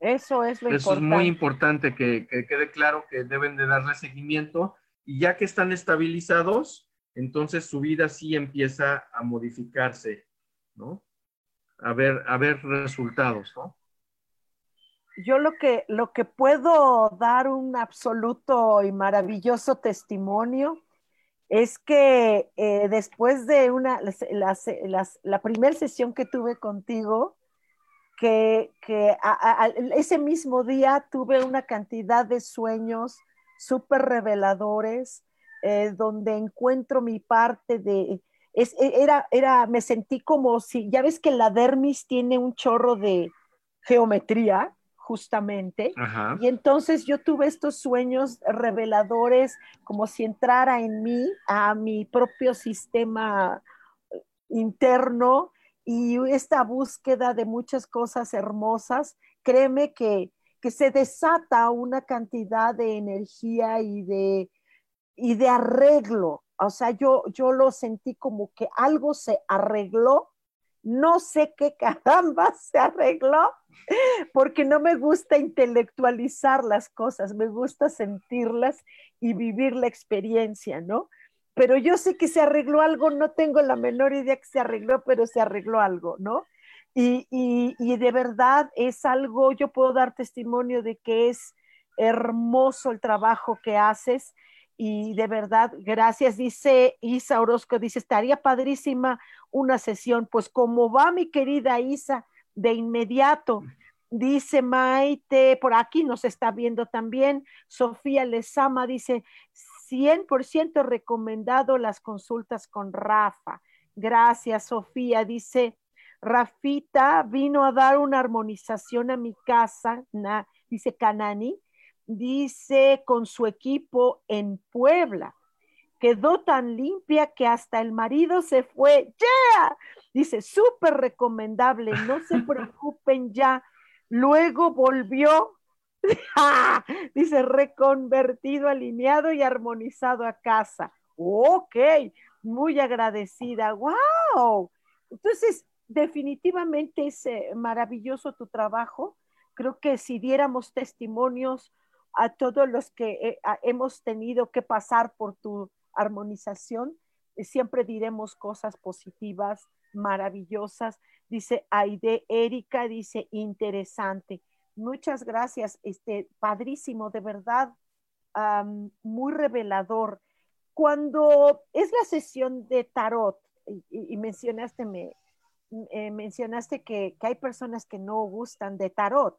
[SPEAKER 1] Eso es lo
[SPEAKER 2] Eso es muy importante que, que, quede claro que deben de darle seguimiento y ya que están estabilizados, entonces su vida sí empieza a modificarse, ¿no? A ver, a ver resultados, ¿no?
[SPEAKER 1] Yo lo que, lo que puedo dar un absoluto y maravilloso testimonio es que eh, después de una, la primera sesión que tuve contigo, que, ese mismo día tuve una cantidad de sueños súper reveladores, eh, donde encuentro mi parte de, es, e, era, era, me sentí como si, ya ves que la dermis tiene un chorro de geometría, justamente, y entonces yo tuve estos sueños reveladores, como si entrara en mí, a mi propio sistema interno, y esta búsqueda de muchas cosas hermosas, créeme que, que se desata una cantidad de energía y de, y de arreglo. O sea, yo, yo lo sentí como que algo se arregló. No sé qué caramba se arregló, porque no me gusta intelectualizar las cosas, me gusta sentirlas y vivir la experiencia, ¿no? Pero yo sé que se arregló algo, no tengo la menor idea que se arregló, pero se arregló algo, ¿no? Y, y, y de verdad es algo, yo puedo dar testimonio de que es hermoso el trabajo que haces y de verdad, gracias, dice Isa Orozco, dice, estaría padrísima una sesión, pues como va mi querida Isa, de inmediato, dice Maite, por aquí nos está viendo también, Sofía Lezama dice, 100% recomendado las consultas con Rafa. Gracias, Sofía, dice, Rafita vino a dar una armonización a mi casa, dice Canani, dice, con su equipo en Puebla. Quedó tan limpia que hasta el marido se fue. ¡Yeah! Dice, súper recomendable, no se preocupen ya. Luego volvió, dice, reconvertido, alineado y armonizado a casa. Ok, muy agradecida. ¡Wow! Entonces, definitivamente es eh, maravilloso tu trabajo. Creo que si diéramos testimonios a todos los que eh, hemos tenido que pasar por tu armonización. Eh, siempre diremos cosas positivas, maravillosas. Dice Aide Erika, dice interesante. Muchas gracias, este padrísimo, de verdad, muy revelador. Cuando es la sesión de tarot, y, mencionaste, me, eh, mencionaste que, hay personas que no gustan de tarot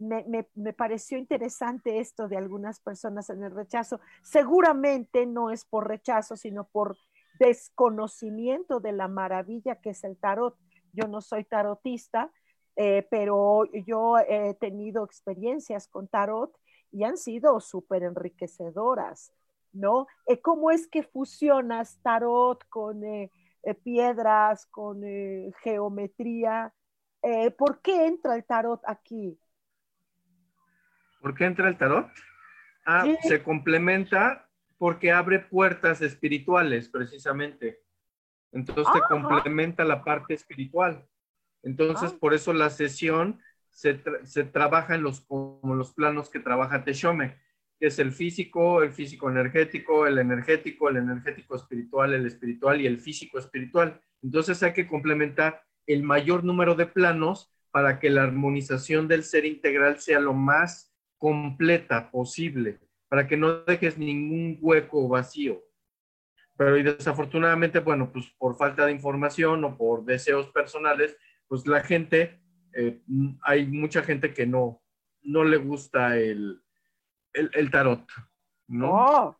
[SPEAKER 1] me, pareció interesante esto de algunas personas en el rechazo. Seguramente no es por rechazo, sino por desconocimiento de la maravilla que es el tarot. Yo no soy tarotista, eh, pero yo he tenido experiencias con tarot y han sido súper enriquecedoras, ¿no? Eh, ¿Cómo es que fusionas tarot con eh, piedras, con geometría? ¿Por qué entra el tarot aquí?
[SPEAKER 2] ¿Por qué entra el tarot? Ah, se complementa porque abre puertas espirituales, precisamente. Entonces se complementa la parte espiritual. Entonces, ah. por eso la sesión se, trabaja en los, como los planos que trabaja Teshome, que es el físico, el físico energético, el energético, el energético espiritual, el espiritual y el físico espiritual. Entonces hay que complementar el mayor número de planos para que la armonización del ser integral sea lo más completa posible, para que no dejes ningún hueco vacío. Pero y desafortunadamente, bueno, pues por falta de información o por deseos personales, pues la gente, eh, hay mucha gente que no, no le gusta el, el, tarot, ¿no?
[SPEAKER 1] Oh,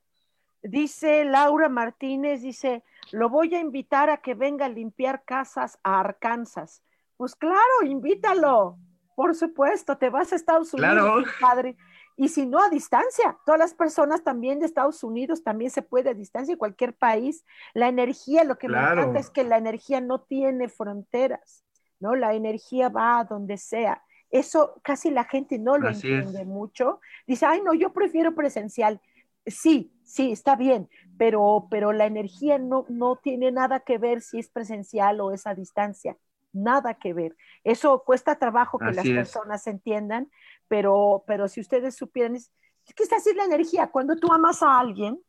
[SPEAKER 1] dice Laura Martínez, dice, lo voy a invitar a que venga a limpiar casas a Arkansas. Pues claro, invítalo, por supuesto, te vas a Estados Unidos, claro. padre. Y si no, a distancia. Todas las personas también de Estados Unidos también se puede a distancia, en cualquier país. La energía, lo que me encanta es que la energía no tiene fronteras. ¿no? La energía va a donde sea. Eso casi la gente no lo entiende mucho. Dice, ay, no, yo prefiero presencial. Sí, sí, está bien, pero, pero la energía no, no tiene nada que ver si es presencial o es a distancia. Nada que ver. Eso cuesta trabajo que las personas entiendan, pero, pero si ustedes supieran, ¿qué está así la energía? Cuando tú amas a alguien,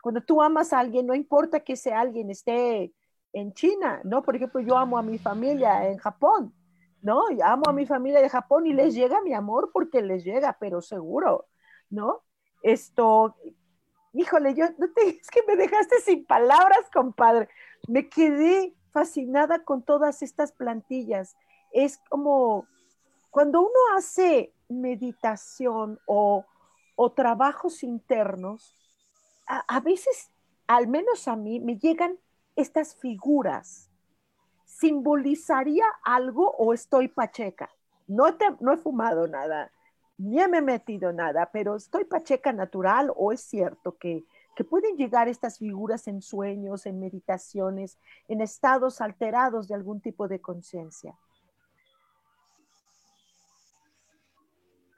[SPEAKER 1] cuando tú amas a alguien, no importa que ese alguien esté en China, ¿no? Por ejemplo, yo amo a mi familia en Japón, ¿no? Y amo a mi familia de Japón y les llega mi amor porque les llega, pero seguro, ¿no? Esto, híjole, yo, no te, es que me dejaste sin palabras, compadre. Me quedé fascinada con todas estas plantillas. Es como cuando uno hace meditación o, o trabajos internos, a, veces, al menos a mí, me llegan estas figuras, ¿simbolizaría algo o estoy pacheca? No, no he fumado nada, ni me he metido nada, pero estoy pacheca natural o es cierto que, que pueden llegar estas figuras en sueños, en meditaciones, en estados alterados de algún tipo de conciencia.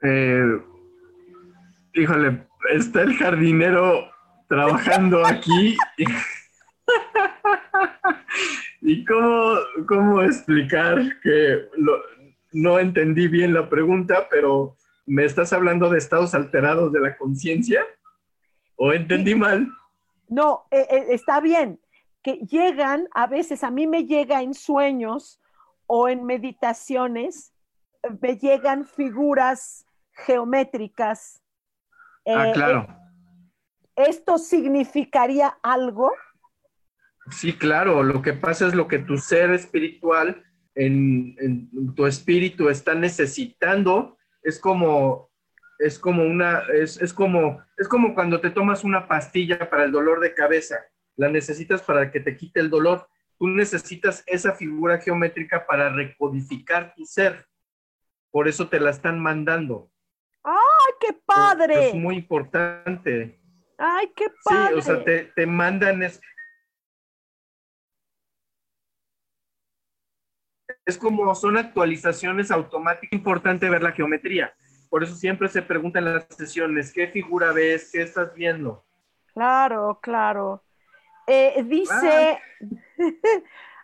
[SPEAKER 2] Eh, híjole, está el jardinero trabajando aquí. ¿Y cómo, cómo explicar que no entendí bien la pregunta, pero me estás hablando de estados alterados de la conciencia? ¿O entendí mal?
[SPEAKER 1] No, eh, eh, está bien, que llegan, a veces a mí me llega en sueños o en meditaciones, me llegan figuras geométricas.
[SPEAKER 2] ah, eh, claro.
[SPEAKER 1] ¿Esto significaría algo?
[SPEAKER 2] Sí, claro, lo que pasa es lo que tu ser espiritual, en, tu espíritu está necesitando, es como, es como una, es, es, como, es como cuando te tomas una pastilla para el dolor de cabeza, la necesitas para que te quite el dolor, tú necesitas esa figura geométrica para recodificar tu ser, por eso te la están mandando.
[SPEAKER 1] ¡Ay, qué padre!
[SPEAKER 2] Es muy importante.
[SPEAKER 1] ¡Ay, qué padre!
[SPEAKER 2] Sí, o sea, te, te mandan, es, es como son actualizaciones automáticas, importante ver la geometría. Por eso siempre se pregunta en las sesiones, ¿qué figura ves? ¿Qué estás viendo?
[SPEAKER 1] Claro, claro. Eh, dice,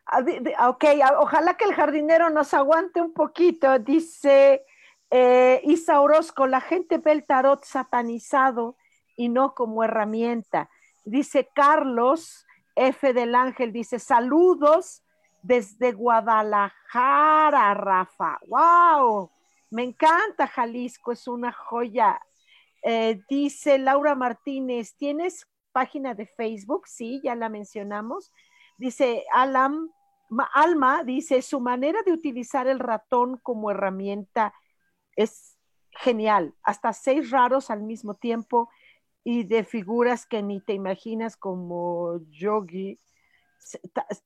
[SPEAKER 1] ah, ok, ojalá que el jardinero nos aguante un poquito. Dice eh, Isa Orozco, la gente ve el tarot satanizado y no como herramienta. Dice Carlos F. del Ángel, dice, saludos desde Guadalajara, Rafa. ¡Wow! Me encanta Jalisco, es una joya. Eh, dice Laura Martínez, ¿tienes página de Facebook? Sí, ya la mencionamos. Dice Alam, Alma, dice, su manera de utilizar el ratón como herramienta es genial. Hasta seis raros al mismo tiempo y de figuras que ni te imaginas como Yogi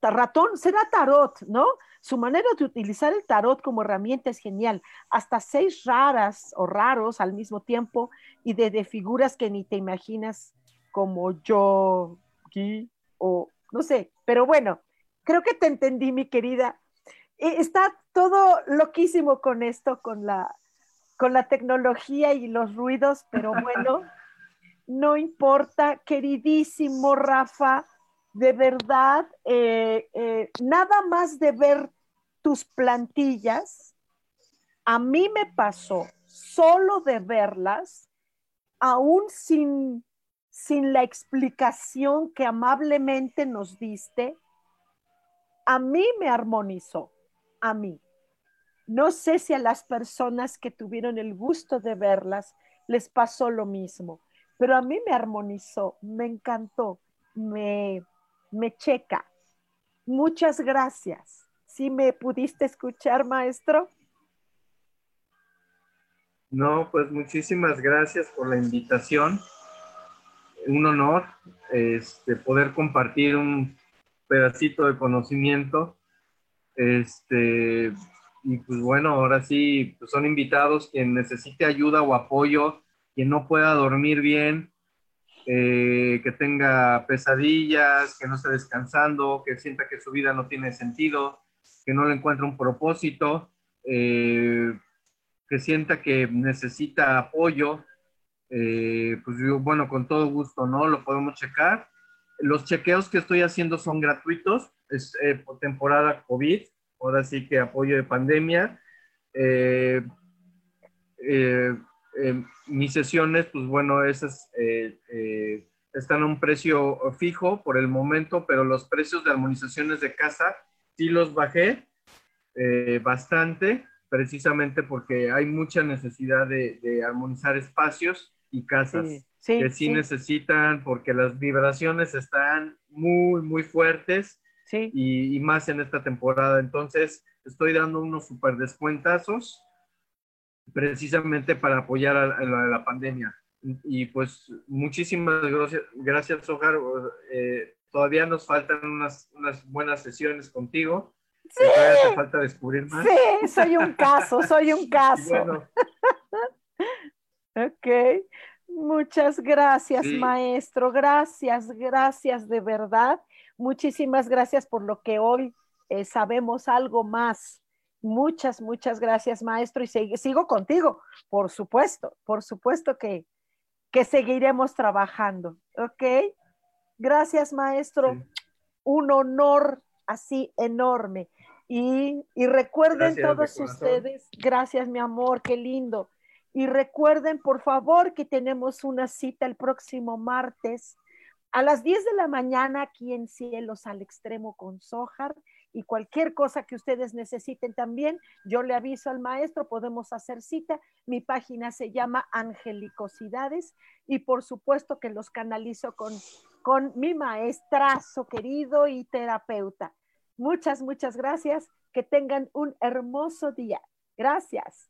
[SPEAKER 1] ratón será tarot, ¿no? Su manera de utilizar el tarot como herramienta es genial. Hasta seis raras o raros al mismo tiempo y de, figuras que ni te imaginas como yo, o no sé. Pero bueno, creo que te entendí, mi querida. E, está todo loquísimo con esto, con la, con la tecnología y los ruidos, pero bueno, no importa, queridísimo Rafa de verdad, eh, eh, nada más de ver tus plantillas, a mí me pasó solo de verlas, aún sin, sin la explicación que amablemente nos diste, a mí me armonizó, a mí. No sé si a las personas que tuvieron el gusto de verlas les pasó lo mismo, pero a mí me armonizó, me encantó, me, me checa. Muchas gracias. ¿Sí me pudiste escuchar, maestro?
[SPEAKER 2] No, pues muchísimas gracias por la invitación. Un honor este, poder compartir un pedacito de conocimiento. Este, y pues bueno, ahora sí, pues son invitados quien necesite ayuda o apoyo, quien no pueda dormir bien, eh, que tenga pesadillas, que no esté descansando, que sienta que su vida no tiene sentido, que no le encuentra un propósito, eh, que sienta que necesita apoyo, eh, pues bueno, con todo gusto, ¿no? Lo podemos checar. Los chequeos que estoy haciendo son gratuitos, es por temporada COVID, ahora sí que apoyo de pandemia. Eh, eh, mis sesiones, pues bueno, esas eh, eh, están a un precio fijo por el momento, pero los precios de armonizaciones de casa sí los bajé bastante, precisamente porque hay mucha necesidad de, armonizar espacios y casas que sí, necesitan, porque las vibraciones están muy, muy fuertes y, y, más en esta temporada. Entonces, estoy dando unos super descuentazos precisamente para apoyar a, la, pandemia. Y pues muchísimas gracias, gracias Ojar. Eh, todavía nos faltan unas, unas buenas sesiones contigo. Sí. Todavía te falta descubrir más.
[SPEAKER 1] Sí, soy un caso, soy un caso. ok, muchas gracias, maestro. Gracias, gracias de verdad. Muchísimas gracias por lo que hoy eh, sabemos algo más Muchas, muchas gracias, maestro, y sigo contigo, por supuesto, por supuesto que, que seguiremos trabajando, ¿ok? Gracias, maestro. Un honor así enorme. Y, recuerden todos ustedes, gracias, mi amor, qué lindo. Y recuerden, por favor, que tenemos una cita el próximo martes a las 10 de la mañana aquí en Cielos al Extremo con Sojar y cualquier cosa que ustedes necesiten también, yo le aviso al maestro, podemos hacer cita. Mi página se llama Angelicosidades y por supuesto que los canalizo con, con mi maestrazo querido y terapeuta. Muchas, muchas gracias. Que tengan un hermoso día. Gracias.